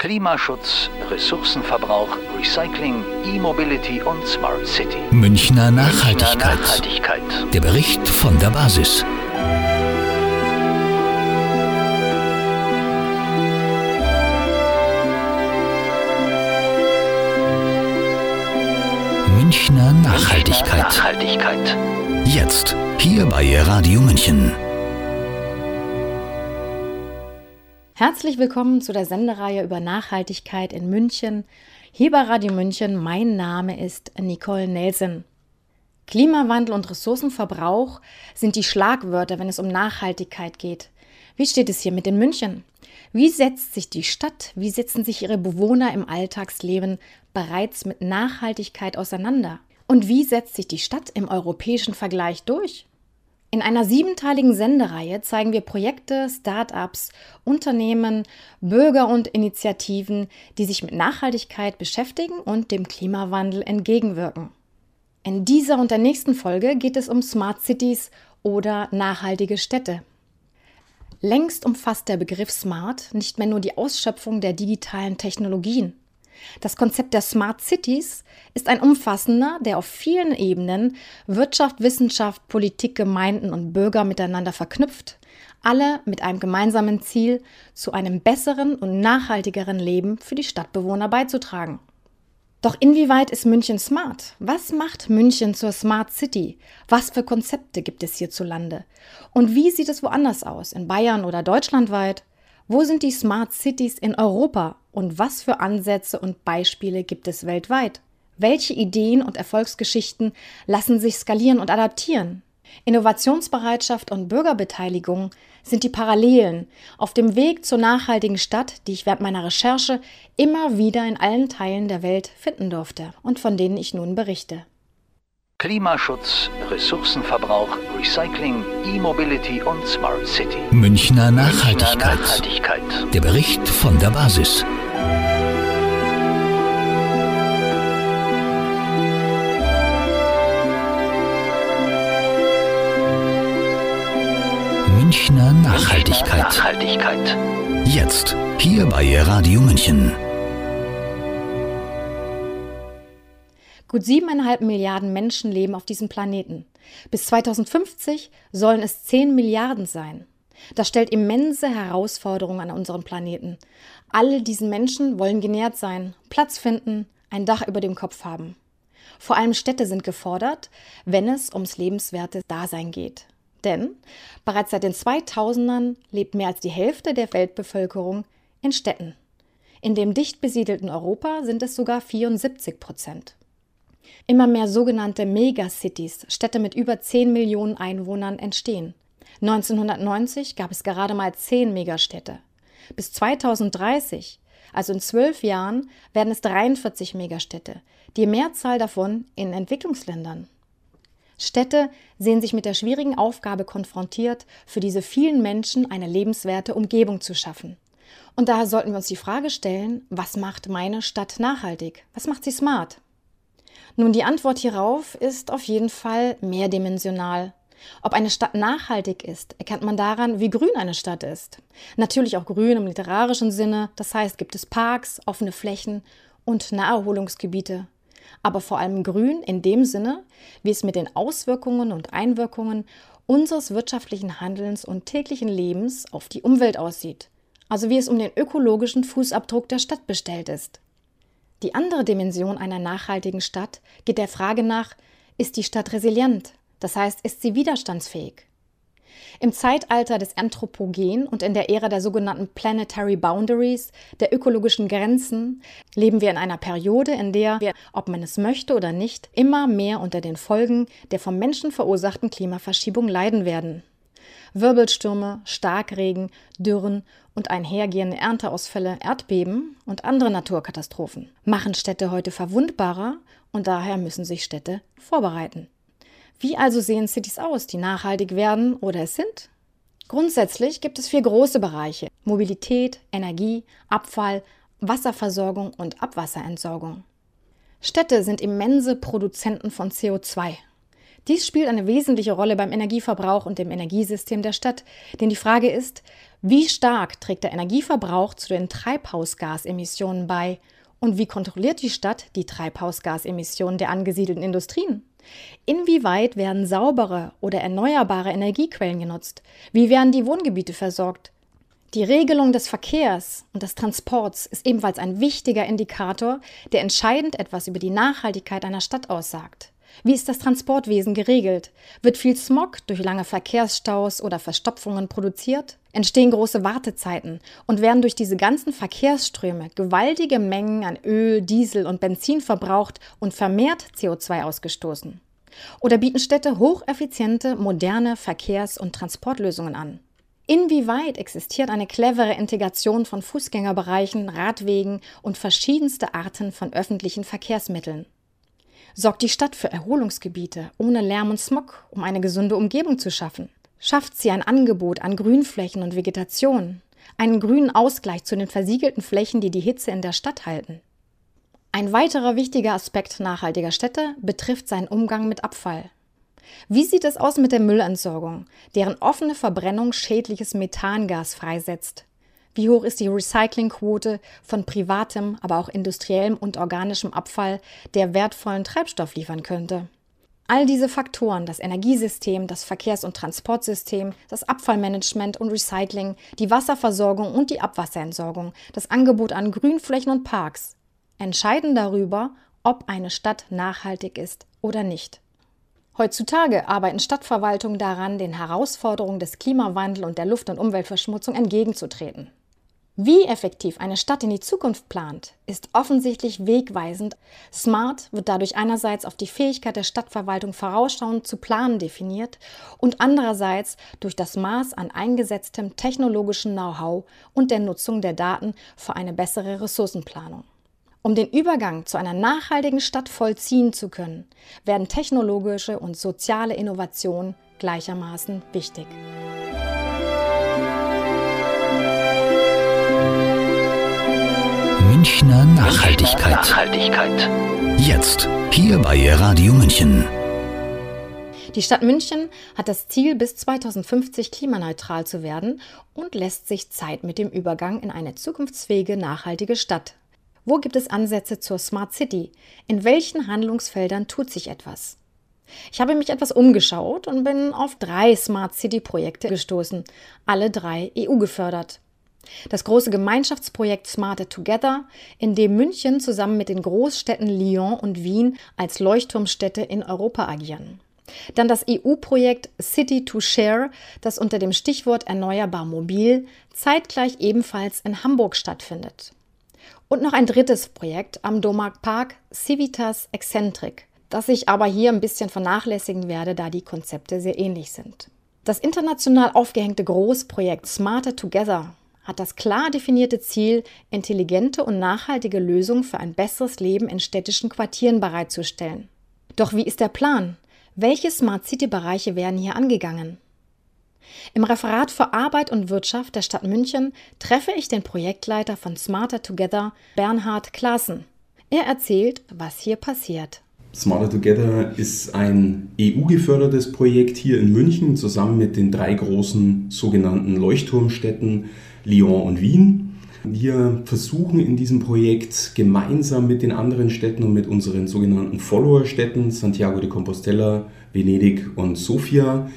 Klimaschutz, Ressourcenverbrauch, Recycling, E-Mobility und Smart City. Münchner Nachhaltigkeit. Münchner Nachhaltigkeit. Der Bericht von der Basis. Münchner Nachhaltigkeit. Nachhaltigkeit. Jetzt, hier bei Radio München. Herzlich willkommen zu der Sendereihe über Nachhaltigkeit in München. Hier bei Radio München, mein Name ist Nicole Nelson. Klimawandel und Ressourcenverbrauch sind die Schlagwörter, wenn es um Nachhaltigkeit geht. Wie steht es hier mit in München? Wie setzt sich die Stadt, wie setzen sich ihre Bewohner im Alltagsleben bereits mit Nachhaltigkeit auseinander? Und wie setzt sich die Stadt im europäischen Vergleich durch? In einer siebenteiligen Sendereihe zeigen wir Projekte, Start-ups, Unternehmen, Bürger und Initiativen, die sich mit Nachhaltigkeit beschäftigen und dem Klimawandel entgegenwirken. In dieser und der nächsten Folge geht es um Smart Cities oder nachhaltige Städte. Längst umfasst der Begriff Smart nicht mehr nur die Ausschöpfung der digitalen Technologien. Das Konzept der Smart Cities ist ein umfassender, der auf vielen Ebenen Wirtschaft, Wissenschaft, Politik, Gemeinden und Bürger miteinander verknüpft, alle mit einem gemeinsamen Ziel, zu einem besseren und nachhaltigeren Leben für die Stadtbewohner beizutragen. Doch inwieweit ist München smart? Was macht München zur Smart City? Was für Konzepte gibt es hierzulande? Und wie sieht es woanders aus, in Bayern oder deutschlandweit? Wo sind die Smart Cities in Europa und was für Ansätze und Beispiele gibt es weltweit? Welche Ideen und Erfolgsgeschichten lassen sich skalieren und adaptieren? Innovationsbereitschaft und Bürgerbeteiligung sind die Parallelen auf dem Weg zur nachhaltigen Stadt, die ich während meiner Recherche immer wieder in allen Teilen der Welt finden durfte und von denen ich nun berichte. Klimaschutz, Ressourcenverbrauch, Recycling, E-Mobility und Smart City. Münchner Münchner Nachhaltigkeit. Nachhaltigkeit. Der Bericht von der Basis. Münchner Nachhaltigkeit. Nachhaltigkeit. Jetzt, hier bei Radio München. Gut siebeneinhalb Milliarden Menschen leben auf diesem Planeten. Bis 2050 sollen es zehn Milliarden sein. Das stellt immense Herausforderungen an unserem Planeten. Alle diesen Menschen wollen genährt sein, Platz finden, ein Dach über dem Kopf haben. Vor allem Städte sind gefordert, wenn es ums lebenswerte Dasein geht. Denn bereits seit den 2000ern lebt mehr als die Hälfte der Weltbevölkerung in Städten. In dem dicht besiedelten Europa sind es sogar 74 Prozent. Immer mehr sogenannte Megacities, Städte mit über 10 Millionen Einwohnern, entstehen. 1990 gab es gerade mal 10 Megastädte. Bis 2030, also in zwölf Jahren, werden es 43 Megastädte, die Mehrzahl davon in Entwicklungsländern. Städte sehen sich mit der schwierigen Aufgabe konfrontiert, für diese vielen Menschen eine lebenswerte Umgebung zu schaffen. Und daher sollten wir uns die Frage stellen, was macht meine Stadt nachhaltig? Was macht sie smart? Nun, die Antwort hierauf ist auf jeden Fall mehrdimensional. Ob eine Stadt nachhaltig ist, erkennt man daran, wie grün eine Stadt ist. Natürlich auch grün im literarischen Sinne, das heißt, gibt es Parks, offene Flächen und Naherholungsgebiete. Aber vor allem grün in dem Sinne, wie es mit den Auswirkungen und Einwirkungen unseres wirtschaftlichen Handelns und täglichen Lebens auf die Umwelt aussieht. Also wie es um den ökologischen Fußabdruck der Stadt bestellt ist. Die andere Dimension einer nachhaltigen Stadt geht der Frage nach, ist die Stadt resilient? Das heißt, ist sie widerstandsfähig? Im Zeitalter des Anthropogen und in der Ära der sogenannten Planetary Boundaries, der ökologischen Grenzen, leben wir in einer Periode, in der wir, ob man es möchte oder nicht, immer mehr unter den Folgen der vom Menschen verursachten Klimaverschiebung leiden werden. Wirbelstürme, Starkregen, Dürren und einhergehende Ernteausfälle, Erdbeben und andere Naturkatastrophen machen Städte heute verwundbarer und daher müssen sich Städte vorbereiten. Wie also sehen Cities aus, die nachhaltig werden oder es sind? Grundsätzlich gibt es vier große Bereiche. Mobilität, Energie, Abfall, Wasserversorgung und Abwasserentsorgung. Städte sind immense Produzenten von CO2. Dies spielt eine wesentliche Rolle beim Energieverbrauch und dem Energiesystem der Stadt, denn die Frage ist, wie stark trägt der Energieverbrauch zu den Treibhausgasemissionen bei und wie kontrolliert die Stadt die Treibhausgasemissionen der angesiedelten Industrien? Inwieweit werden saubere oder erneuerbare Energiequellen genutzt? Wie werden die Wohngebiete versorgt? Die Regelung des Verkehrs und des Transports ist ebenfalls ein wichtiger Indikator, der entscheidend etwas über die Nachhaltigkeit einer Stadt aussagt. Wie ist das Transportwesen geregelt? Wird viel Smog durch lange Verkehrsstaus oder Verstopfungen produziert? Entstehen große Wartezeiten und werden durch diese ganzen Verkehrsströme gewaltige Mengen an Öl, Diesel und Benzin verbraucht und vermehrt CO2 ausgestoßen? Oder bieten Städte hocheffiziente, moderne Verkehrs- und Transportlösungen an? Inwieweit existiert eine clevere Integration von Fußgängerbereichen, Radwegen und verschiedenste Arten von öffentlichen Verkehrsmitteln? Sorgt die Stadt für Erholungsgebiete ohne Lärm und Smog, um eine gesunde Umgebung zu schaffen? Schafft sie ein Angebot an Grünflächen und Vegetation, einen grünen Ausgleich zu den versiegelten Flächen, die die Hitze in der Stadt halten? Ein weiterer wichtiger Aspekt nachhaltiger Städte betrifft seinen Umgang mit Abfall. Wie sieht es aus mit der Müllentsorgung, deren offene Verbrennung schädliches Methangas freisetzt? Wie hoch ist die Recyclingquote von privatem, aber auch industriellem und organischem Abfall, der wertvollen Treibstoff liefern könnte? All diese Faktoren, das Energiesystem, das Verkehrs- und Transportsystem, das Abfallmanagement und Recycling, die Wasserversorgung und die Abwasserentsorgung, das Angebot an Grünflächen und Parks, entscheiden darüber, ob eine Stadt nachhaltig ist oder nicht. Heutzutage arbeiten Stadtverwaltungen daran, den Herausforderungen des Klimawandels und der Luft- und Umweltverschmutzung entgegenzutreten. Wie effektiv eine Stadt in die Zukunft plant, ist offensichtlich wegweisend. Smart wird dadurch einerseits auf die Fähigkeit der Stadtverwaltung vorausschauend zu planen definiert und andererseits durch das Maß an eingesetztem technologischen Know-how und der Nutzung der Daten für eine bessere Ressourcenplanung. Um den Übergang zu einer nachhaltigen Stadt vollziehen zu können, werden technologische und soziale Innovationen gleichermaßen wichtig. Münchner Nachhaltigkeit. Nachhaltigkeit. Jetzt, hier bei Radio München. Die Stadt München hat das Ziel, bis 2050 klimaneutral zu werden und lässt sich Zeit mit dem Übergang in eine zukunftsfähige, nachhaltige Stadt. Wo gibt es Ansätze zur Smart City? In welchen Handlungsfeldern tut sich etwas? Ich habe mich etwas umgeschaut und bin auf drei Smart City Projekte gestoßen, alle drei EU gefördert. Das große Gemeinschaftsprojekt Smarter Together, in dem München zusammen mit den Großstädten Lyon und Wien als Leuchtturmstädte in Europa agieren. Dann das EU-Projekt City to Share, das unter dem Stichwort Erneuerbar Mobil zeitgleich ebenfalls in Hamburg stattfindet. Und noch ein drittes Projekt am Domark Park, Civitas Eccentric, das ich aber hier ein bisschen vernachlässigen werde, da die Konzepte sehr ähnlich sind. Das international aufgehängte Großprojekt Smarter Together hat das klar definierte Ziel, intelligente und nachhaltige Lösungen für ein besseres Leben in städtischen Quartieren bereitzustellen. Doch wie ist der Plan? Welche Smart City-Bereiche werden hier angegangen? Im Referat für Arbeit und Wirtschaft der Stadt München treffe ich den Projektleiter von Smarter Together, Bernhard Klaassen. Er erzählt, was hier passiert. Smarter Together ist ein EU-gefördertes Projekt hier in München zusammen mit den drei großen sogenannten Leuchtturmstädten Lyon und Wien. Wir versuchen in diesem Projekt gemeinsam mit den anderen Städten und mit unseren sogenannten Follower-Städten Santiago de Compostela, Venedig und Sofia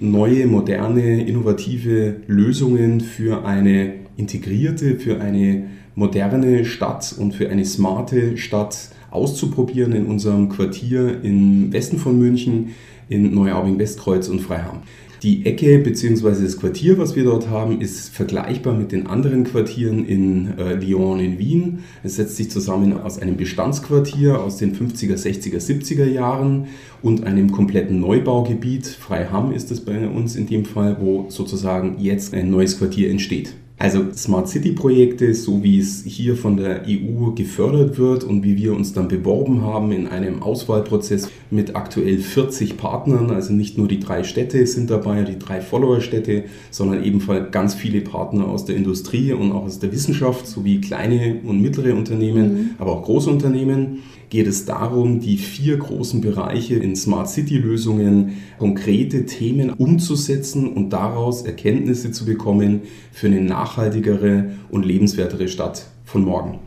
neue, moderne, innovative Lösungen für eine integrierte, für eine moderne Stadt und für eine smarte Stadt auszuprobieren in unserem Quartier im Westen von München, in Neuaubing-Westkreuz und Freiham. Die Ecke bzw. das Quartier, was wir dort haben, ist vergleichbar mit den anderen Quartieren in äh, Lyon in Wien. Es setzt sich zusammen aus einem Bestandsquartier aus den 50er, 60er, 70er Jahren und einem kompletten Neubaugebiet. Freiham ist es bei uns in dem Fall, wo sozusagen jetzt ein neues Quartier entsteht. Also Smart City Projekte, so wie es hier von der EU gefördert wird und wie wir uns dann beworben haben in einem Auswahlprozess mit aktuell 40 Partnern, also nicht nur die drei Städte sind dabei, die drei Follower-Städte, sondern ebenfalls ganz viele Partner aus der Industrie und auch aus der Wissenschaft, sowie kleine und mittlere Unternehmen, mhm. aber auch große Unternehmen geht es darum, die vier großen Bereiche in Smart City-Lösungen konkrete Themen umzusetzen und daraus Erkenntnisse zu bekommen für eine nachhaltigere und lebenswertere Stadt von morgen.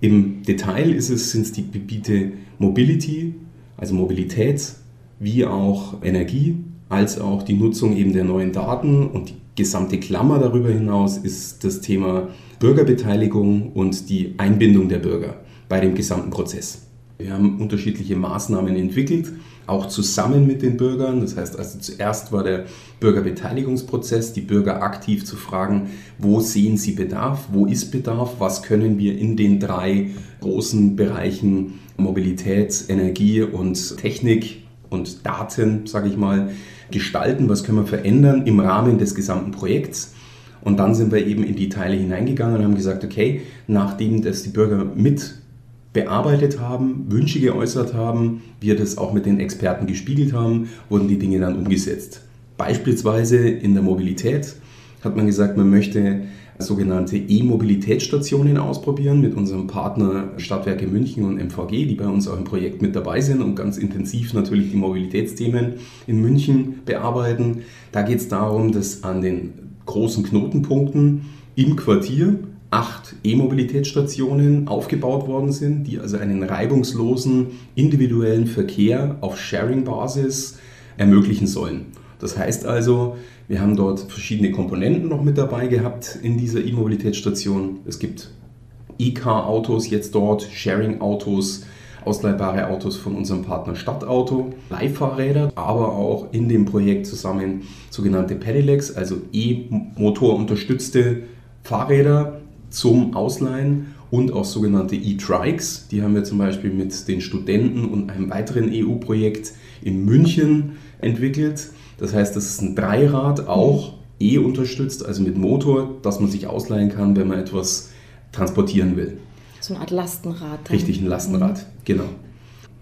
Im Detail ist es, sind es die Gebiete Mobility, also Mobilität, wie auch Energie, als auch die Nutzung eben der neuen Daten und die gesamte Klammer darüber hinaus ist das Thema Bürgerbeteiligung und die Einbindung der Bürger bei dem gesamten Prozess. Wir haben unterschiedliche Maßnahmen entwickelt, auch zusammen mit den Bürgern. Das heißt also zuerst war der Bürgerbeteiligungsprozess, die Bürger aktiv zu fragen, wo sehen sie Bedarf, wo ist Bedarf, was können wir in den drei großen Bereichen Mobilität, Energie und Technik und Daten, sage ich mal, gestalten, was können wir verändern im Rahmen des gesamten Projekts. Und dann sind wir eben in die Teile hineingegangen und haben gesagt, okay, nachdem das die Bürger mit bearbeitet haben, Wünsche geäußert haben, wir das auch mit den Experten gespiegelt haben, wurden die Dinge dann umgesetzt. Beispielsweise in der Mobilität hat man gesagt, man möchte sogenannte E-Mobilitätsstationen ausprobieren mit unserem Partner Stadtwerke München und MVG, die bei uns auch im Projekt mit dabei sind und ganz intensiv natürlich die Mobilitätsthemen in München bearbeiten. Da geht es darum, dass an den großen Knotenpunkten im Quartier acht E-Mobilitätsstationen aufgebaut worden sind, die also einen reibungslosen individuellen Verkehr auf Sharing-Basis ermöglichen sollen. Das heißt also, wir haben dort verschiedene Komponenten noch mit dabei gehabt in dieser E-Mobilitätsstation. Es gibt E-Car-Autos jetzt dort, Sharing-Autos, ausleihbare Autos von unserem Partner Stadtauto, Leihfahrräder, aber auch in dem Projekt zusammen sogenannte Pedelecs, also E-Motor unterstützte Fahrräder zum Ausleihen und auch sogenannte E-Trikes. Die haben wir zum Beispiel mit den Studenten und einem weiteren EU-Projekt in München entwickelt. Das heißt, das ist ein Dreirad, auch E unterstützt, also mit Motor, dass man sich ausleihen kann, wenn man etwas transportieren will. So eine Art Lastenrad. Dann. Richtig, ein Lastenrad, mhm. genau.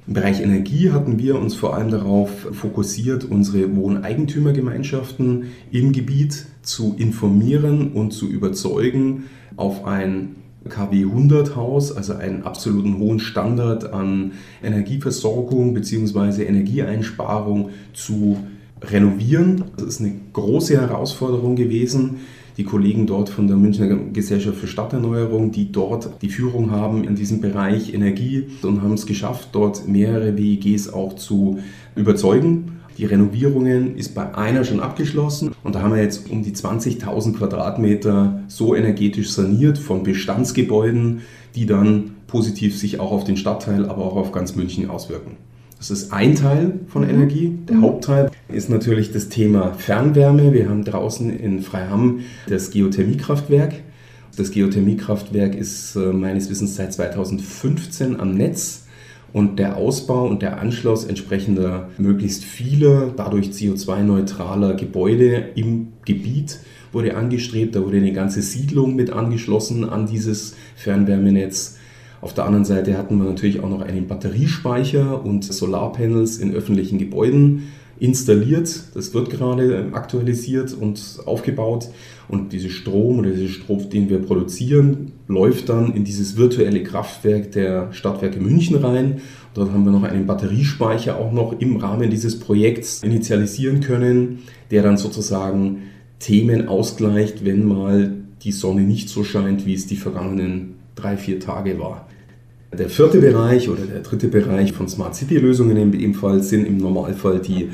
Im Bereich Energie hatten wir uns vor allem darauf fokussiert, unsere Wohneigentümergemeinschaften im Gebiet zu informieren und zu überzeugen, auf ein KW 100 Haus, also einen absoluten hohen Standard an Energieversorgung bzw. Energieeinsparung zu renovieren. Das ist eine große Herausforderung gewesen. Die Kollegen dort von der Münchner Gesellschaft für Stadterneuerung, die dort die Führung haben in diesem Bereich Energie und haben es geschafft, dort mehrere WEGs auch zu überzeugen. Die Renovierungen ist bei einer schon abgeschlossen und da haben wir jetzt um die 20.000 Quadratmeter so energetisch saniert von Bestandsgebäuden, die dann positiv sich auch auf den Stadtteil, aber auch auf ganz München auswirken. Das ist ein Teil von mhm. Energie. Der mhm. Hauptteil ist natürlich das Thema Fernwärme. Wir haben draußen in Freiham das Geothermiekraftwerk. Das Geothermiekraftwerk ist äh, meines Wissens seit 2015 am Netz und der Ausbau und der Anschluss entsprechender möglichst vieler, dadurch CO2-neutraler Gebäude im Gebiet wurde angestrebt. Da wurde eine ganze Siedlung mit angeschlossen an dieses Fernwärmenetz. Auf der anderen Seite hatten wir natürlich auch noch einen Batteriespeicher und Solarpanels in öffentlichen Gebäuden installiert. Das wird gerade aktualisiert und aufgebaut. Und dieser Strom oder dieser Strom, den wir produzieren, läuft dann in dieses virtuelle Kraftwerk der Stadtwerke München rein. Dort haben wir noch einen Batteriespeicher auch noch im Rahmen dieses Projekts initialisieren können, der dann sozusagen Themen ausgleicht, wenn mal die Sonne nicht so scheint, wie es die vergangenen drei, vier Tage war. Der vierte Bereich oder der dritte Bereich von Smart City Lösungen ebenfalls sind im Normalfall die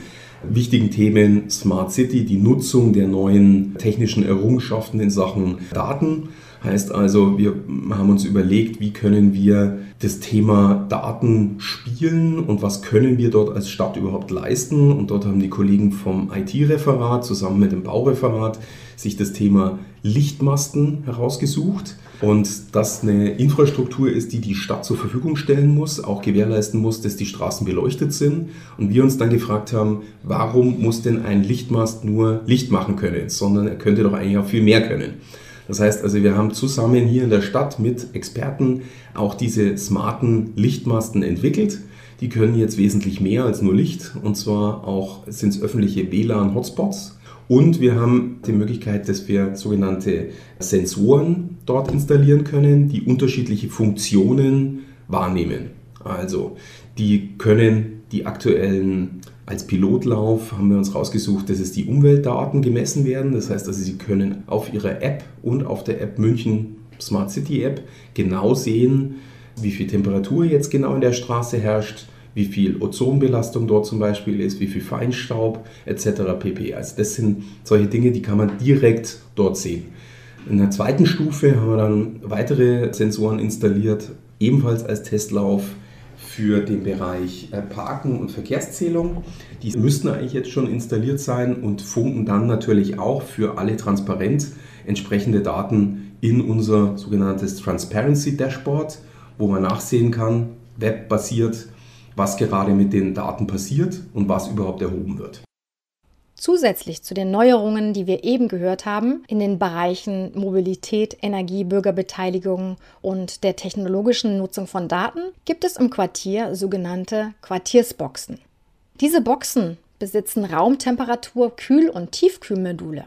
wichtigen Themen Smart City, die Nutzung der neuen technischen Errungenschaften in Sachen Daten. Heißt also, wir haben uns überlegt, wie können wir das Thema Daten spielen und was können wir dort als Stadt überhaupt leisten. Und dort haben die Kollegen vom IT-Referat zusammen mit dem Baureferat sich das Thema Lichtmasten herausgesucht und das eine Infrastruktur ist, die die Stadt zur Verfügung stellen muss, auch gewährleisten muss, dass die Straßen beleuchtet sind. Und wir uns dann gefragt haben, warum muss denn ein Lichtmast nur Licht machen können, sondern er könnte doch eigentlich auch viel mehr können. Das heißt also, wir haben zusammen hier in der Stadt mit Experten auch diese smarten Lichtmasten entwickelt. Die können jetzt wesentlich mehr als nur Licht und zwar auch sind es öffentliche WLAN-Hotspots und wir haben die Möglichkeit, dass wir sogenannte Sensoren dort installieren können, die unterschiedliche Funktionen wahrnehmen. Also die können die aktuellen, als Pilotlauf haben wir uns rausgesucht, dass es die Umweltdaten gemessen werden. Das heißt also, sie können auf ihrer App und auf der App München Smart City App genau sehen, wie viel Temperatur jetzt genau in der Straße herrscht, wie viel Ozonbelastung dort zum Beispiel ist, wie viel Feinstaub etc. pp. Also das sind solche Dinge, die kann man direkt dort sehen. In der zweiten Stufe haben wir dann weitere Sensoren installiert, ebenfalls als Testlauf für den Bereich äh, Parken und Verkehrszählung. Die müssten eigentlich jetzt schon installiert sein und funken dann natürlich auch für alle transparent entsprechende Daten in unser sogenanntes Transparency Dashboard, wo man nachsehen kann, webbasiert, was gerade mit den Daten passiert und was überhaupt erhoben wird. Zusätzlich zu den Neuerungen, die wir eben gehört haben, in den Bereichen Mobilität, Energie, Bürgerbeteiligung und der technologischen Nutzung von Daten, gibt es im Quartier sogenannte Quartiersboxen. Diese Boxen besitzen Raumtemperatur, Kühl- und Tiefkühlmodule.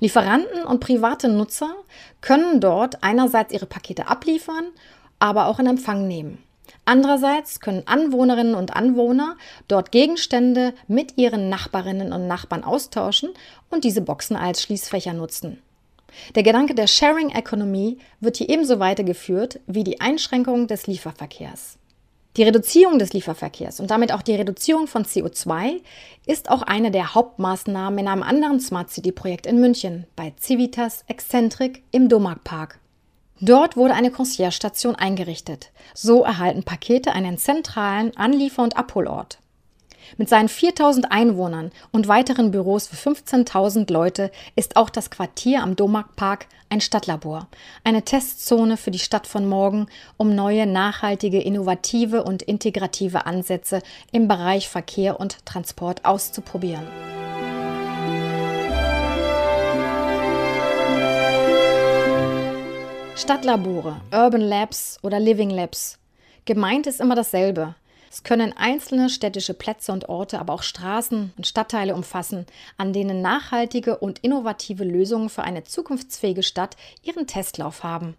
Lieferanten und private Nutzer können dort einerseits ihre Pakete abliefern, aber auch in Empfang nehmen. Andererseits können Anwohnerinnen und Anwohner dort Gegenstände mit ihren Nachbarinnen und Nachbarn austauschen und diese Boxen als Schließfächer nutzen. Der Gedanke der Sharing Economy wird hier ebenso weitergeführt wie die Einschränkung des Lieferverkehrs. Die Reduzierung des Lieferverkehrs und damit auch die Reduzierung von CO2 ist auch eine der Hauptmaßnahmen in einem anderen Smart City Projekt in München bei Civitas Excentric im Domark Park. Dort wurde eine Concierge-Station eingerichtet. So erhalten Pakete einen zentralen Anliefer- und Abholort. Mit seinen 4000 Einwohnern und weiteren Büros für 15.000 Leute ist auch das Quartier am Domarkpark ein Stadtlabor, eine Testzone für die Stadt von morgen, um neue, nachhaltige, innovative und integrative Ansätze im Bereich Verkehr und Transport auszuprobieren. Stadtlabore, Urban Labs oder Living Labs. Gemeint ist immer dasselbe. Es können einzelne städtische Plätze und Orte, aber auch Straßen und Stadtteile umfassen, an denen nachhaltige und innovative Lösungen für eine zukunftsfähige Stadt ihren Testlauf haben.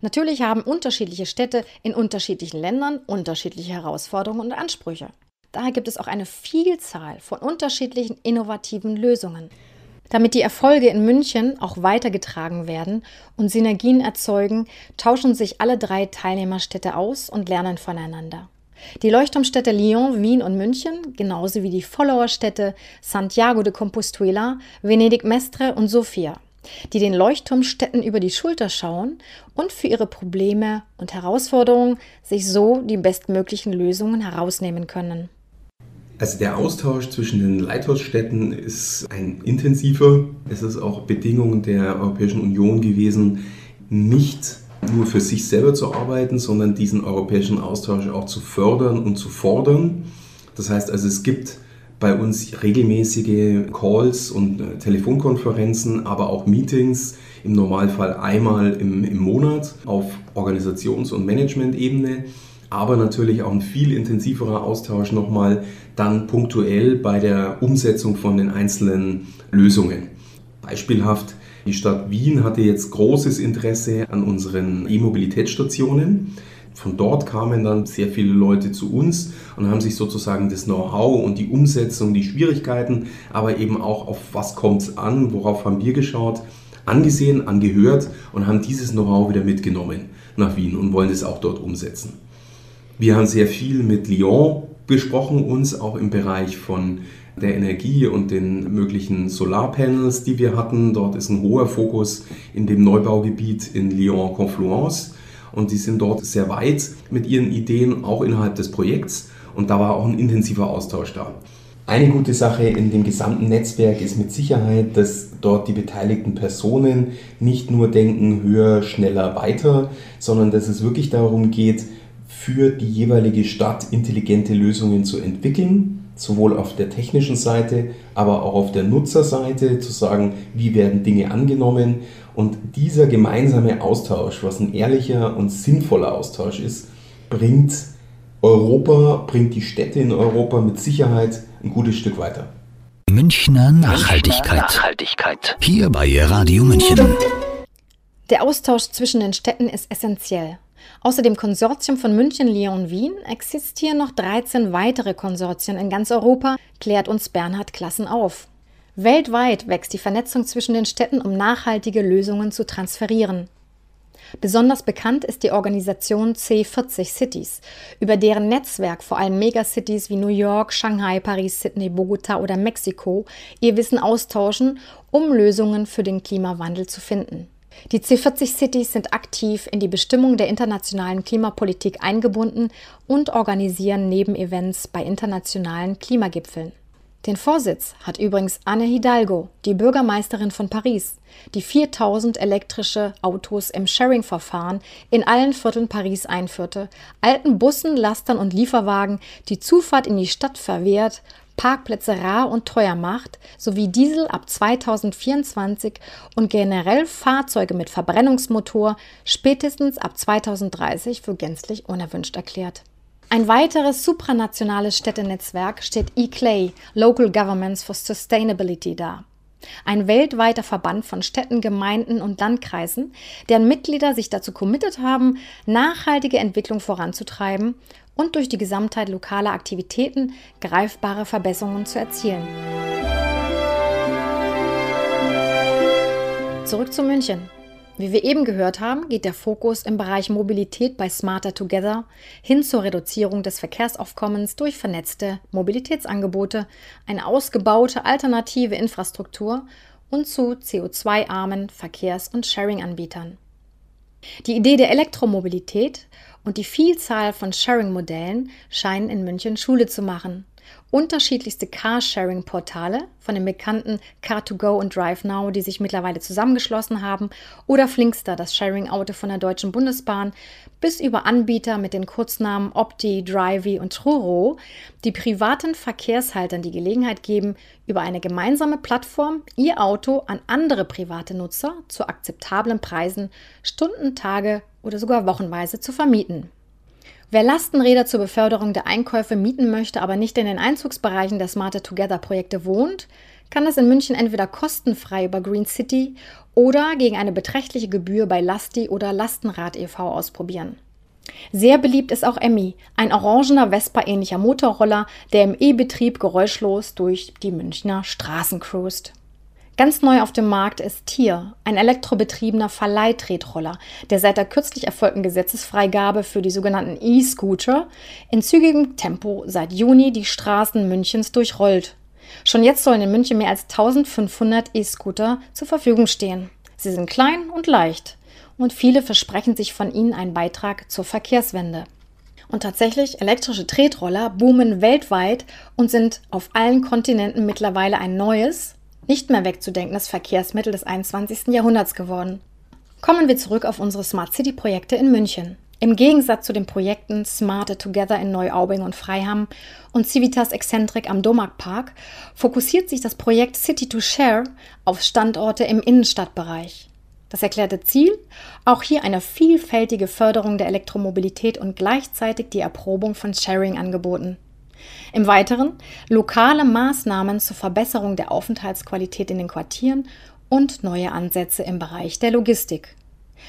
Natürlich haben unterschiedliche Städte in unterschiedlichen Ländern unterschiedliche Herausforderungen und Ansprüche. Daher gibt es auch eine Vielzahl von unterschiedlichen innovativen Lösungen. Damit die Erfolge in München auch weitergetragen werden und Synergien erzeugen, tauschen sich alle drei Teilnehmerstädte aus und lernen voneinander. Die Leuchtturmstädte Lyon, Wien und München, genauso wie die Followerstädte Santiago de Compostela, Venedig Mestre und Sofia, die den Leuchtturmstädten über die Schulter schauen und für ihre Probleme und Herausforderungen sich so die bestmöglichen Lösungen herausnehmen können. Also der Austausch zwischen den Leithausstädten ist ein intensiver. Es ist auch Bedingung der Europäischen Union gewesen, nicht nur für sich selber zu arbeiten, sondern diesen europäischen Austausch auch zu fördern und zu fordern. Das heißt also, es gibt bei uns regelmäßige Calls und äh, Telefonkonferenzen, aber auch Meetings, im Normalfall einmal im, im Monat auf Organisations- und Management-Ebene aber natürlich auch ein viel intensiverer Austausch nochmal dann punktuell bei der Umsetzung von den einzelnen Lösungen. Beispielhaft, die Stadt Wien hatte jetzt großes Interesse an unseren E-Mobilitätsstationen. Von dort kamen dann sehr viele Leute zu uns und haben sich sozusagen das Know-how und die Umsetzung, die Schwierigkeiten, aber eben auch auf was kommt es an, worauf haben wir geschaut, angesehen, angehört und haben dieses Know-how wieder mitgenommen nach Wien und wollen es auch dort umsetzen. Wir haben sehr viel mit Lyon besprochen, uns auch im Bereich von der Energie und den möglichen Solarpanels, die wir hatten. Dort ist ein hoher Fokus in dem Neubaugebiet in Lyon-Confluence und die sind dort sehr weit mit ihren Ideen, auch innerhalb des Projekts und da war auch ein intensiver Austausch da. Eine gute Sache in dem gesamten Netzwerk ist mit Sicherheit, dass dort die beteiligten Personen nicht nur denken höher, schneller, weiter, sondern dass es wirklich darum geht, für die jeweilige Stadt intelligente Lösungen zu entwickeln, sowohl auf der technischen Seite, aber auch auf der Nutzerseite, zu sagen, wie werden Dinge angenommen. Und dieser gemeinsame Austausch, was ein ehrlicher und sinnvoller Austausch ist, bringt Europa, bringt die Städte in Europa mit Sicherheit ein gutes Stück weiter. Münchner Nachhaltigkeit. Nachhaltigkeit. Hier bei Radio München. Der Austausch zwischen den Städten ist essentiell. Außer dem Konsortium von München, Lyon und Wien existieren noch 13 weitere Konsortien in ganz Europa, klärt uns Bernhard Klassen auf. Weltweit wächst die Vernetzung zwischen den Städten, um nachhaltige Lösungen zu transferieren. Besonders bekannt ist die Organisation C40 Cities, über deren Netzwerk vor allem Megacities wie New York, Shanghai, Paris, Sydney, Bogota oder Mexiko ihr Wissen austauschen, um Lösungen für den Klimawandel zu finden. Die C40 Cities sind aktiv in die Bestimmung der internationalen Klimapolitik eingebunden und organisieren Nebenevents bei internationalen Klimagipfeln. Den Vorsitz hat übrigens Anne Hidalgo, die Bürgermeisterin von Paris, die 4000 elektrische Autos im Sharing-Verfahren in allen Vierteln Paris einführte, alten Bussen, Lastern und Lieferwagen die Zufahrt in die Stadt verwehrt, Parkplätze rar und teuer macht, sowie Diesel ab 2024 und generell Fahrzeuge mit Verbrennungsmotor spätestens ab 2030 für gänzlich unerwünscht erklärt. Ein weiteres supranationales Städtenetzwerk steht eClay, Local Governments for Sustainability, dar. Ein weltweiter Verband von Städten, Gemeinden und Landkreisen, deren Mitglieder sich dazu committet haben, nachhaltige Entwicklung voranzutreiben und durch die Gesamtheit lokaler Aktivitäten greifbare Verbesserungen zu erzielen. Zurück zu München. Wie wir eben gehört haben, geht der Fokus im Bereich Mobilität bei Smarter Together hin zur Reduzierung des Verkehrsaufkommens durch vernetzte Mobilitätsangebote, eine ausgebaute alternative Infrastruktur und zu CO2-armen Verkehrs- und Sharing-Anbietern. Die Idee der Elektromobilität und die Vielzahl von Sharing-Modellen scheinen in München Schule zu machen. Unterschiedlichste Carsharing-Portale von den bekannten Car2Go und DriveNow, die sich mittlerweile zusammengeschlossen haben, oder Flinkster, das Sharing-Auto von der Deutschen Bundesbahn, bis über Anbieter mit den Kurznamen Opti, Drivey und Truro, die privaten Verkehrshaltern die Gelegenheit geben, über eine gemeinsame Plattform ihr Auto an andere private Nutzer zu akzeptablen Preisen Stunden, Tage oder sogar wochenweise zu vermieten. Wer Lastenräder zur Beförderung der Einkäufe mieten möchte, aber nicht in den Einzugsbereichen der Smarter Together Projekte wohnt, kann das in München entweder kostenfrei über Green City oder gegen eine beträchtliche Gebühr bei Lasti oder Lastenrad e.V. ausprobieren. Sehr beliebt ist auch Emmy, ein orangener Vespa-ähnlicher Motorroller, der im E-Betrieb geräuschlos durch die Münchner Straßen cruist. Ganz neu auf dem Markt ist Tier, ein elektrobetriebener Verleihtretroller, der seit der kürzlich erfolgten Gesetzesfreigabe für die sogenannten E-Scooter in zügigem Tempo seit Juni die Straßen Münchens durchrollt. Schon jetzt sollen in München mehr als 1500 E-Scooter zur Verfügung stehen. Sie sind klein und leicht und viele versprechen sich von ihnen einen Beitrag zur Verkehrswende. Und tatsächlich, elektrische Tretroller boomen weltweit und sind auf allen Kontinenten mittlerweile ein neues, nicht mehr wegzudenkendes Verkehrsmittel des 21. Jahrhunderts geworden. Kommen wir zurück auf unsere Smart City Projekte in München. Im Gegensatz zu den Projekten Smarter Together in Neuaubing und Freiham und Civitas Eccentric am Domarkpark fokussiert sich das Projekt City to Share auf Standorte im Innenstadtbereich. Das erklärte Ziel? Auch hier eine vielfältige Förderung der Elektromobilität und gleichzeitig die Erprobung von Sharing-Angeboten. Im Weiteren lokale Maßnahmen zur Verbesserung der Aufenthaltsqualität in den Quartieren und neue Ansätze im Bereich der Logistik.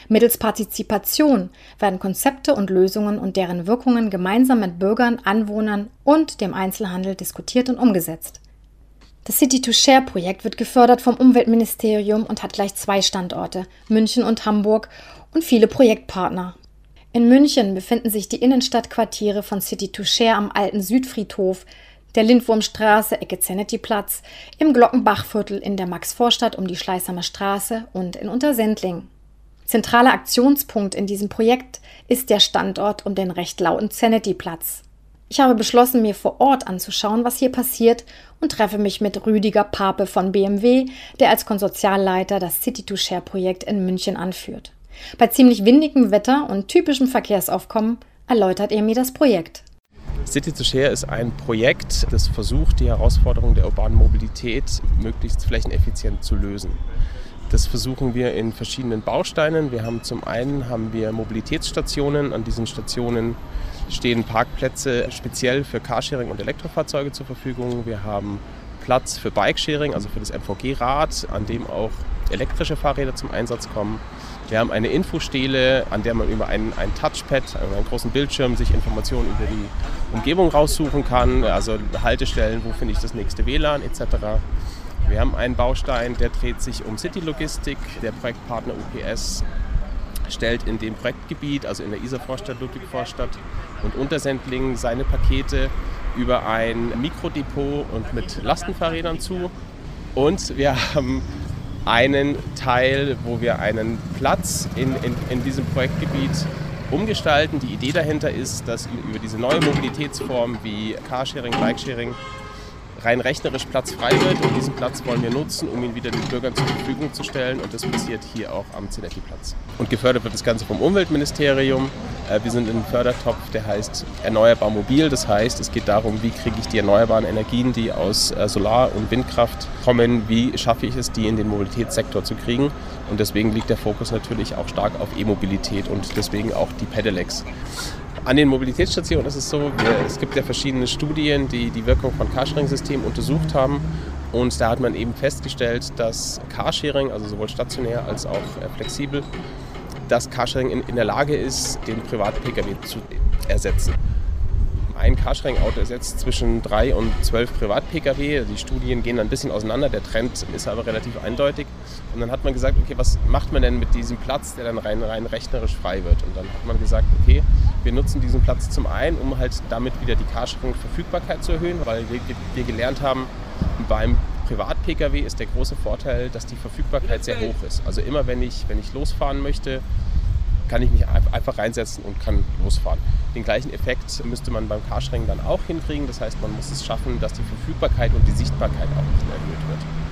Mittels Partizipation werden Konzepte und Lösungen und deren Wirkungen gemeinsam mit Bürgern, Anwohnern und dem Einzelhandel diskutiert und umgesetzt. Das City-to-Share-Projekt wird gefördert vom Umweltministerium und hat gleich zwei Standorte, München und Hamburg, und viele Projektpartner, in München befinden sich die Innenstadtquartiere von City to Share am alten Südfriedhof, der Lindwurmstraße, Ecke Zennetti-Platz, im Glockenbachviertel in der Maxvorstadt um die Schleißheimer Straße und in Untersendling. Zentraler Aktionspunkt in diesem Projekt ist der Standort um den recht lauten Zennetti-Platz. Ich habe beschlossen, mir vor Ort anzuschauen, was hier passiert und treffe mich mit Rüdiger Pape von BMW, der als Konsortialleiter das City-to-Share-Projekt in München anführt. Bei ziemlich windigem Wetter und typischem Verkehrsaufkommen erläutert er mir das Projekt. City to Share ist ein Projekt, das versucht, die Herausforderungen der urbanen Mobilität möglichst flächeneffizient zu lösen. Das versuchen wir in verschiedenen Bausteinen. Wir haben zum einen haben wir Mobilitätsstationen. An diesen Stationen stehen Parkplätze speziell für Carsharing und Elektrofahrzeuge zur Verfügung. Wir haben Platz für Bikesharing, also für das MVG-Rad, an dem auch elektrische Fahrräder zum Einsatz kommen. Wir haben eine Infostele, an der man über ein, ein Touchpad, einen großen Bildschirm, sich Informationen über die Umgebung raussuchen kann. Also Haltestellen, wo finde ich das nächste WLAN etc. Wir haben einen Baustein, der dreht sich um City-Logistik. Der Projektpartner UPS stellt in dem Projektgebiet, also in der Isarvorstadt, Ludwigvorstadt und Untersendlingen seine Pakete über ein Mikrodepot und mit Lastenfahrrädern zu. Und wir haben einen Teil, wo wir einen Platz in, in, in diesem Projektgebiet umgestalten. Die Idee dahinter ist, dass über diese neue Mobilitätsform wie Carsharing, Bikesharing rein rechnerisch Platz frei wird. Und diesen Platz wollen wir nutzen, um ihn wieder den Bürgern zur Verfügung zu stellen. Und das passiert hier auch am Zinetti-Platz. Und gefördert wird das Ganze vom Umweltministerium. Äh, wir sind in einem Fördertopf, der heißt Erneuerbar Mobil. Das heißt, es geht darum, wie kriege ich die erneuerbaren Energien, die aus äh, Solar- und Windkraft kommen, wie schaffe ich es, die in den Mobilitätssektor zu kriegen. Und deswegen liegt der Fokus natürlich auch stark auf E-Mobilität und deswegen auch die Pedelecs. An den Mobilitätsstationen ist es so, es gibt ja verschiedene Studien, die die Wirkung von Carsharing-Systemen untersucht haben. Und da hat man eben festgestellt, dass Carsharing, also sowohl stationär als auch äh, flexibel, dass Carsharing in, in der Lage ist, den Privat-Pkw zu ersetzen ein Carsharing-Auto ersetzt zwischen drei und zwölf Privat-Pkw. Die Studien gehen ein bisschen auseinander, der Trend ist aber relativ eindeutig. Und dann hat man gesagt, okay, was macht man denn mit diesem Platz, der dann rein, rein rechnerisch frei wird? Und dann hat man gesagt, okay, wir nutzen diesen Platz zum einen, um halt damit wieder die Carsharing-Verfügbarkeit zu erhöhen, weil wir, wir gelernt haben, beim Privat-Pkw ist der große Vorteil, dass die Verfügbarkeit sehr hoch ist. Also immer wenn ich, wenn ich losfahren möchte, kann ich mich einfach reinsetzen und kann losfahren. Den gleichen Effekt müsste man beim Carsharing dann auch hinkriegen. Das heißt, man muss es schaffen, dass die Verfügbarkeit und die Sichtbarkeit auch nicht erhöht wird.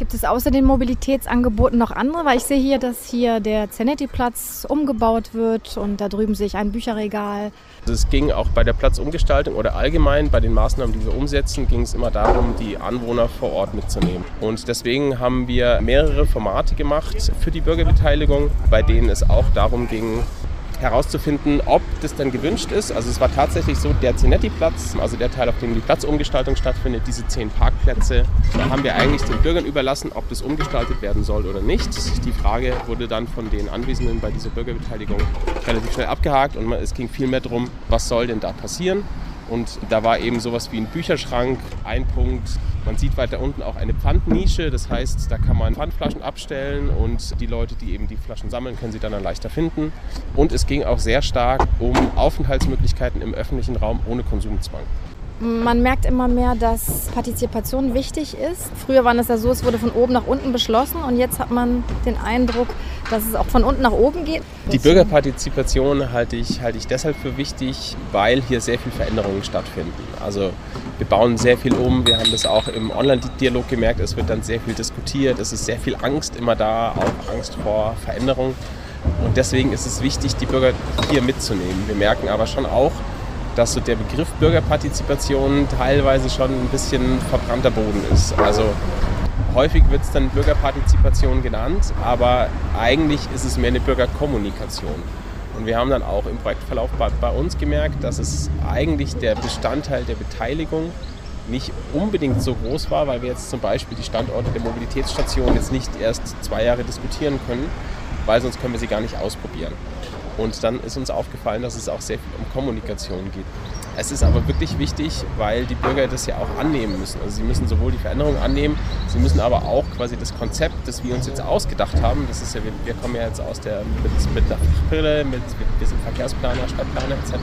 Gibt es außer den Mobilitätsangeboten noch andere? Weil ich sehe hier, dass hier der Zenetti-Platz umgebaut wird und da drüben sehe ich ein Bücherregal. Also es ging auch bei der Platzumgestaltung oder allgemein bei den Maßnahmen, die wir umsetzen, ging es immer darum, die Anwohner vor Ort mitzunehmen. Und deswegen haben wir mehrere Formate gemacht für die Bürgerbeteiligung, bei denen es auch darum ging, herauszufinden, ob das dann gewünscht ist. Also es war tatsächlich so, der Zinetti-Platz, also der Teil, auf dem die Platzumgestaltung stattfindet, diese zehn Parkplätze, da haben wir eigentlich den Bürgern überlassen, ob das umgestaltet werden soll oder nicht. Die Frage wurde dann von den Anwesenden bei dieser Bürgerbeteiligung relativ schnell abgehakt und es ging viel mehr darum, was soll denn da passieren. Und da war eben sowas wie ein Bücherschrank ein Punkt. Man sieht weiter unten auch eine Pfandnische, das heißt, da kann man Pfandflaschen abstellen und die Leute, die eben die Flaschen sammeln, können sie dann, dann leichter finden. Und es ging auch sehr stark um Aufenthaltsmöglichkeiten im öffentlichen Raum ohne Konsumzwang. Man merkt immer mehr, dass Partizipation wichtig ist. Früher war es ja so, es wurde von oben nach unten beschlossen und jetzt hat man den Eindruck, dass es auch von unten nach oben geht. Die Bürgerpartizipation halte ich, halte ich deshalb für wichtig, weil hier sehr viel Veränderungen stattfinden. Also wir bauen sehr viel um, wir haben das auch im Online-Dialog gemerkt, es wird dann sehr viel diskutiert, es ist sehr viel Angst immer da, auch Angst vor Veränderung. Und deswegen ist es wichtig, die Bürger hier mitzunehmen. Wir merken aber schon auch, dass so der Begriff Bürgerpartizipation teilweise schon ein bisschen verbrannter Boden ist. Also häufig wird es dann Bürgerpartizipation genannt, aber eigentlich ist es mehr eine Bürgerkommunikation. Und wir haben dann auch im Projektverlauf bei, bei uns gemerkt, dass es eigentlich der Bestandteil der Beteiligung nicht unbedingt so groß war, weil wir jetzt zum Beispiel die Standorte der Mobilitätsstation jetzt nicht erst zwei Jahre diskutieren können, weil sonst können wir sie gar nicht ausprobieren. Und dann ist uns aufgefallen, dass es auch sehr viel um Kommunikation geht. Es ist aber wirklich wichtig, weil die Bürger das ja auch annehmen müssen. Also sie müssen sowohl die Veränderung annehmen, sie müssen aber auch quasi das Konzept, das wir uns jetzt ausgedacht haben, das ist ja, wir, wir kommen ja jetzt aus der, mit, mit der Fachbrille, mit, wir sind Verkehrsplaner, Stadtplaner etc.,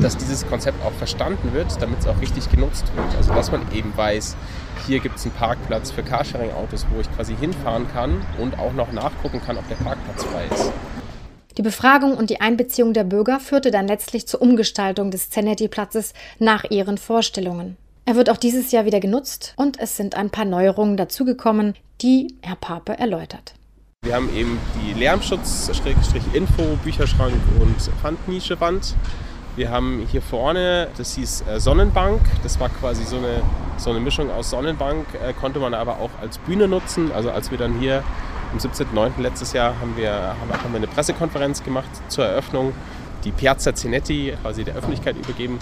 dass dieses Konzept auch verstanden wird, damit es auch richtig genutzt wird. Also dass man eben weiß, hier gibt es einen Parkplatz für Carsharing-Autos, wo ich quasi hinfahren kann und auch noch nachgucken kann, ob der Parkplatz frei ist. Die Befragung und die Einbeziehung der Bürger führte dann letztlich zur Umgestaltung des Zenetti-Platzes nach ihren Vorstellungen. Er wird auch dieses Jahr wieder genutzt und es sind ein paar Neuerungen dazugekommen, die Herr Pape erläutert. Wir haben eben die Lärmschutz, Info, Bücherschrank und Pfandnischewand. Wir haben hier vorne, das hieß äh, Sonnenbank. Das war quasi so eine, so eine Mischung aus Sonnenbank, äh, konnte man aber auch als Bühne nutzen. Also als wir dann hier am 17.09. letztes Jahr haben wir, haben wir eine Pressekonferenz gemacht zur Eröffnung, die Piazza Zenetti quasi der Öffentlichkeit übergeben.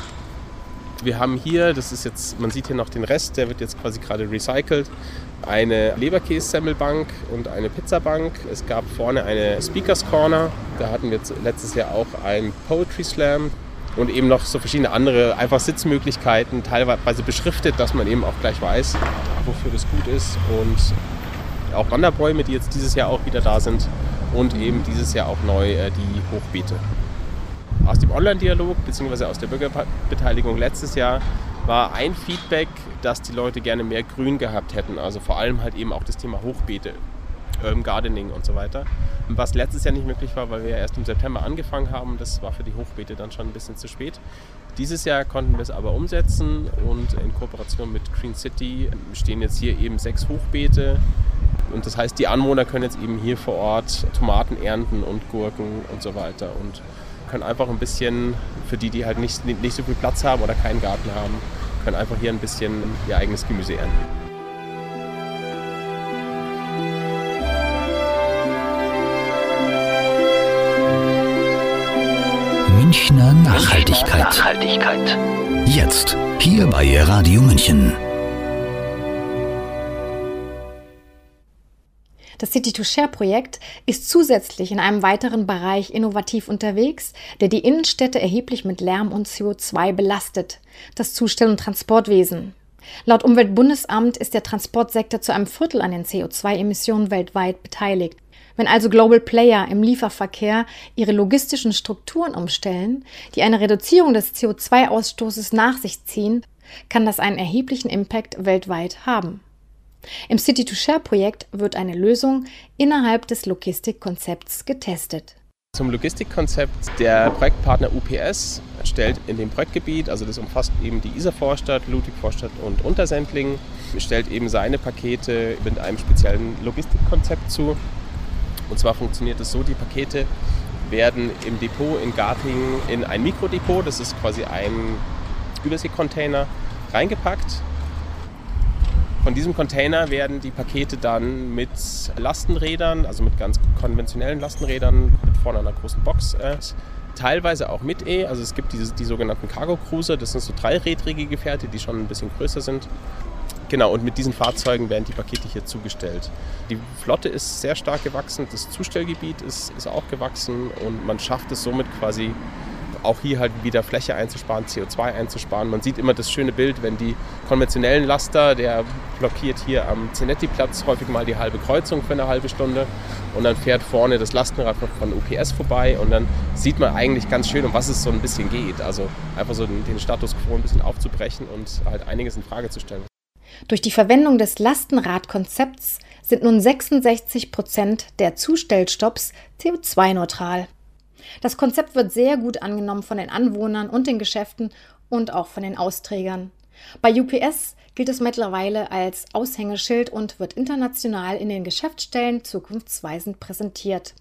Wir haben hier, das ist jetzt, man sieht hier noch den Rest, der wird jetzt quasi gerade recycelt, eine Leberkäse-Semmelbank und eine Pizzabank. Es gab vorne eine Speakers Corner, da hatten wir letztes Jahr auch einen Poetry Slam und eben noch so verschiedene andere einfach Sitzmöglichkeiten, teilweise beschriftet, dass man eben auch gleich weiß, wofür das gut ist und auch Wanderbäume, die jetzt dieses Jahr auch wieder da sind und eben dieses Jahr auch neu äh, die Hochbeete. Aus dem Online-Dialog bzw. aus der Bürgerbeteiligung letztes Jahr war ein Feedback, dass die Leute gerne mehr Grün gehabt hätten. Also vor allem halt eben auch das Thema Hochbeete, Urban Gardening und so weiter. Was letztes Jahr nicht möglich war, weil wir ja erst im September angefangen haben. Das war für die Hochbeete dann schon ein bisschen zu spät. Dieses Jahr konnten wir es aber umsetzen und in Kooperation mit Green City stehen jetzt hier eben sechs Hochbeete. Und das heißt, die Anwohner können jetzt eben hier vor Ort Tomaten ernten und Gurken und so weiter. Und können einfach ein bisschen, für die, die halt nicht, nicht so viel Platz haben oder keinen Garten haben, können einfach hier ein bisschen ihr eigenes Gemüse ernten. Münchner Nachhaltigkeit. Nachhaltigkeit. Jetzt, hier bei Radio München. Das City-to-Share-Projekt ist zusätzlich in einem weiteren Bereich innovativ unterwegs, der die Innenstädte erheblich mit Lärm und CO2 belastet, das Zustell- und Transportwesen. Laut Umweltbundesamt ist der Transportsektor zu einem Viertel an den CO2-Emissionen weltweit beteiligt. Wenn also Global Player im Lieferverkehr ihre logistischen Strukturen umstellen, die eine Reduzierung des CO2-Ausstoßes nach sich ziehen, kann das einen erheblichen Impact weltweit haben. Im City-to-Share-Projekt wird eine Lösung innerhalb des Logistikkonzepts getestet. Zum Logistikkonzept der Projektpartner UPS stellt in dem Projektgebiet, also das umfasst eben die Isar-Vorstadt, Ludwig-Vorstadt und Untersendling, stellt eben seine Pakete mit einem speziellen Logistikkonzept zu. Und zwar funktioniert es so, die Pakete werden im Depot in Gartingen in ein Mikrodepot, das ist quasi ein Überseekontainer, reingepackt von diesem Container werden die Pakete dann mit Lastenrädern, also mit ganz konventionellen Lastenrädern, mit vorne einer großen Box, äh, teilweise auch mit E. Also es gibt diese, die sogenannten Cargo Cruiser, das sind so dreirädrige Gefährte, die schon ein bisschen größer sind. Genau, und mit diesen Fahrzeugen werden die Pakete hier zugestellt. Die Flotte ist sehr stark gewachsen, das Zustellgebiet ist, ist auch gewachsen und man schafft es somit quasi auch hier halt wieder Fläche einzusparen, CO2 einzusparen. Man sieht immer das schöne Bild, wenn die konventionellen Laster, der blockiert hier am Zenetti-Platz häufig mal die halbe Kreuzung für eine halbe Stunde und dann fährt vorne das Lastenrad von UPS vorbei und dann sieht man eigentlich ganz schön, um was es so ein bisschen geht. Also einfach so den Status quo ein bisschen aufzubrechen und halt einiges in Frage zu stellen. Durch die Verwendung des Lastenradkonzepts sind nun 66 Prozent der Zustellstopps CO2-neutral. Das Konzept wird sehr gut angenommen von den Anwohnern und den Geschäften und auch von den Austrägern. Bei UPS gilt es mittlerweile als Aushängeschild und wird international in den Geschäftsstellen zukunftsweisend präsentiert.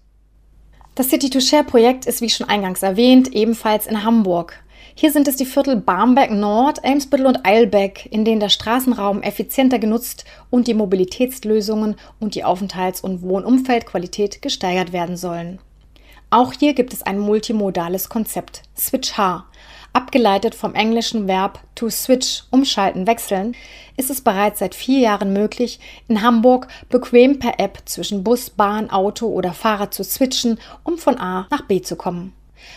Das City-to-Share-Projekt ist, wie schon eingangs erwähnt, ebenfalls in Hamburg. Hier sind es die Viertel Barmbek Nord, Eimsbüttel und Eilbeck, in denen der Straßenraum effizienter genutzt und die Mobilitätslösungen und die Aufenthalts- und Wohnumfeldqualität gesteigert werden sollen. Auch hier gibt es ein multimodales Konzept, Switch H. Abgeleitet vom englischen Verb to switch, umschalten, wechseln, ist es bereits seit vier Jahren möglich, in Hamburg bequem per App zwischen Bus, Bahn, Auto oder Fahrrad zu switchen, um von A nach B zu kommen.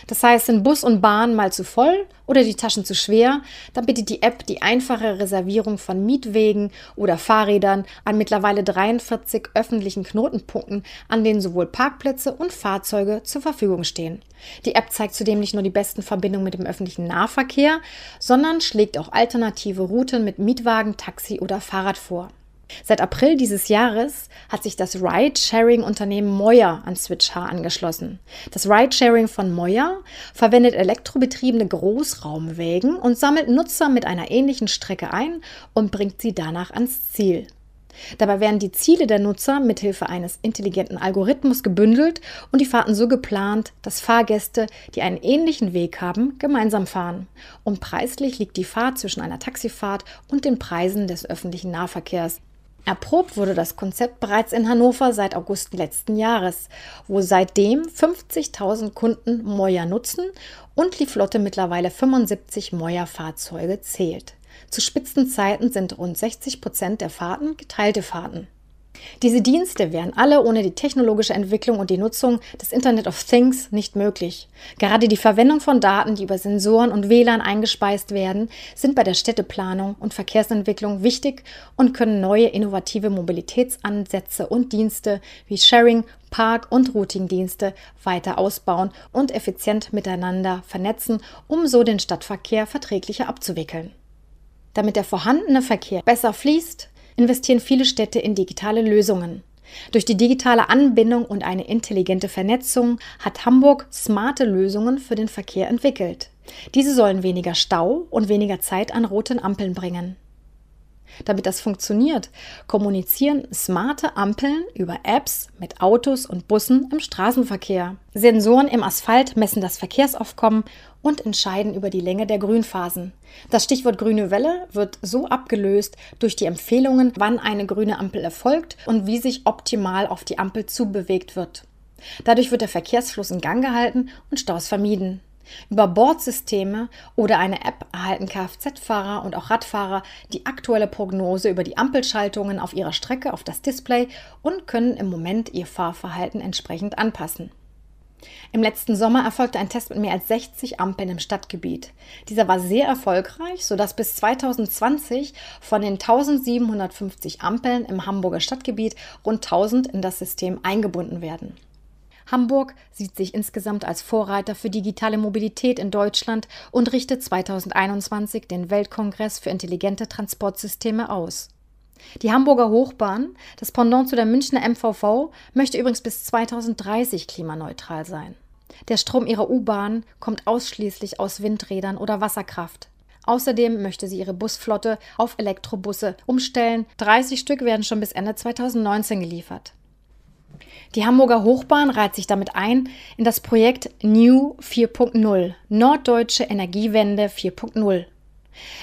Das heißt, sind Bus und Bahn mal zu voll oder die Taschen zu schwer, dann bietet die App die einfache Reservierung von Mietwegen oder Fahrrädern an mittlerweile 43 öffentlichen Knotenpunkten, an denen sowohl Parkplätze und Fahrzeuge zur Verfügung stehen. Die App zeigt zudem nicht nur die besten Verbindungen mit dem öffentlichen Nahverkehr, sondern schlägt auch alternative Routen mit Mietwagen, Taxi oder Fahrrad vor. Seit April dieses Jahres hat sich das Ride-Sharing-Unternehmen Moya an SwitchH angeschlossen. Das Ride-Sharing von Moya verwendet elektrobetriebene Großraumwägen und sammelt Nutzer mit einer ähnlichen Strecke ein und bringt sie danach ans Ziel. Dabei werden die Ziele der Nutzer mithilfe eines intelligenten Algorithmus gebündelt und die Fahrten so geplant, dass Fahrgäste, die einen ähnlichen Weg haben, gemeinsam fahren. Und preislich liegt die Fahrt zwischen einer Taxifahrt und den Preisen des öffentlichen Nahverkehrs. Erprobt wurde das Konzept bereits in Hannover seit August letzten Jahres, wo seitdem 50.000 Kunden Moja nutzen und die Flotte mittlerweile 75 Moja-Fahrzeuge zählt. Zu Spitzenzeiten sind rund 60 Prozent der Fahrten geteilte Fahrten. Diese Dienste wären alle ohne die technologische Entwicklung und die Nutzung des Internet of Things nicht möglich. Gerade die Verwendung von Daten, die über Sensoren und WLAN eingespeist werden, sind bei der Städteplanung und Verkehrsentwicklung wichtig und können neue innovative Mobilitätsansätze und Dienste wie Sharing, Park- und Routingdienste weiter ausbauen und effizient miteinander vernetzen, um so den Stadtverkehr verträglicher abzuwickeln. Damit der vorhandene Verkehr besser fließt, investieren viele Städte in digitale Lösungen. Durch die digitale Anbindung und eine intelligente Vernetzung hat Hamburg smarte Lösungen für den Verkehr entwickelt. Diese sollen weniger Stau und weniger Zeit an roten Ampeln bringen. Damit das funktioniert, kommunizieren smarte Ampeln über Apps mit Autos und Bussen im Straßenverkehr. Sensoren im Asphalt messen das Verkehrsaufkommen und entscheiden über die Länge der Grünphasen. Das Stichwort grüne Welle wird so abgelöst durch die Empfehlungen, wann eine grüne Ampel erfolgt und wie sich optimal auf die Ampel zubewegt wird. Dadurch wird der Verkehrsfluss in Gang gehalten und Staus vermieden. Über Bordsysteme oder eine App erhalten Kfz-Fahrer und auch Radfahrer die aktuelle Prognose über die Ampelschaltungen auf ihrer Strecke auf das Display und können im Moment ihr Fahrverhalten entsprechend anpassen. Im letzten Sommer erfolgte ein Test mit mehr als 60 Ampeln im Stadtgebiet. Dieser war sehr erfolgreich, sodass bis 2020 von den 1750 Ampeln im Hamburger Stadtgebiet rund 1000 in das System eingebunden werden. Hamburg sieht sich insgesamt als Vorreiter für digitale Mobilität in Deutschland und richtet 2021 den Weltkongress für intelligente Transportsysteme aus. Die Hamburger Hochbahn, das Pendant zu der Münchner MVV, möchte übrigens bis 2030 klimaneutral sein. Der Strom ihrer U-Bahn kommt ausschließlich aus Windrädern oder Wasserkraft. Außerdem möchte sie ihre Busflotte auf Elektrobusse umstellen. 30 Stück werden schon bis Ende 2019 geliefert. Die Hamburger Hochbahn reiht sich damit ein in das Projekt New 4.0, Norddeutsche Energiewende 4.0.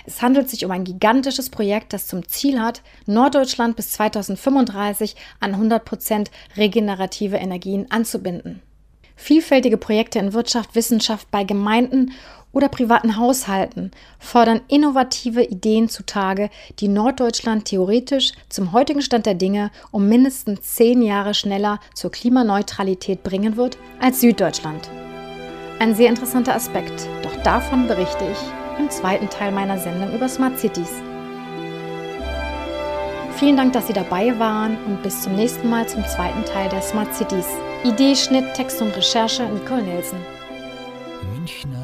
Es handelt sich um ein gigantisches Projekt, das zum Ziel hat, Norddeutschland bis 2035 an 100 Prozent regenerative Energien anzubinden. Vielfältige Projekte in Wirtschaft, Wissenschaft bei Gemeinden oder privaten Haushalten fordern innovative Ideen zutage, die Norddeutschland theoretisch zum heutigen Stand der Dinge um mindestens zehn Jahre schneller zur Klimaneutralität bringen wird als Süddeutschland. Ein sehr interessanter Aspekt, doch davon berichte ich im zweiten Teil meiner Sendung über Smart Cities. Vielen Dank, dass Sie dabei waren und bis zum nächsten Mal zum zweiten Teil der Smart Cities. Idee, Schnitt, Text und Recherche Nicole Nelson. Münchner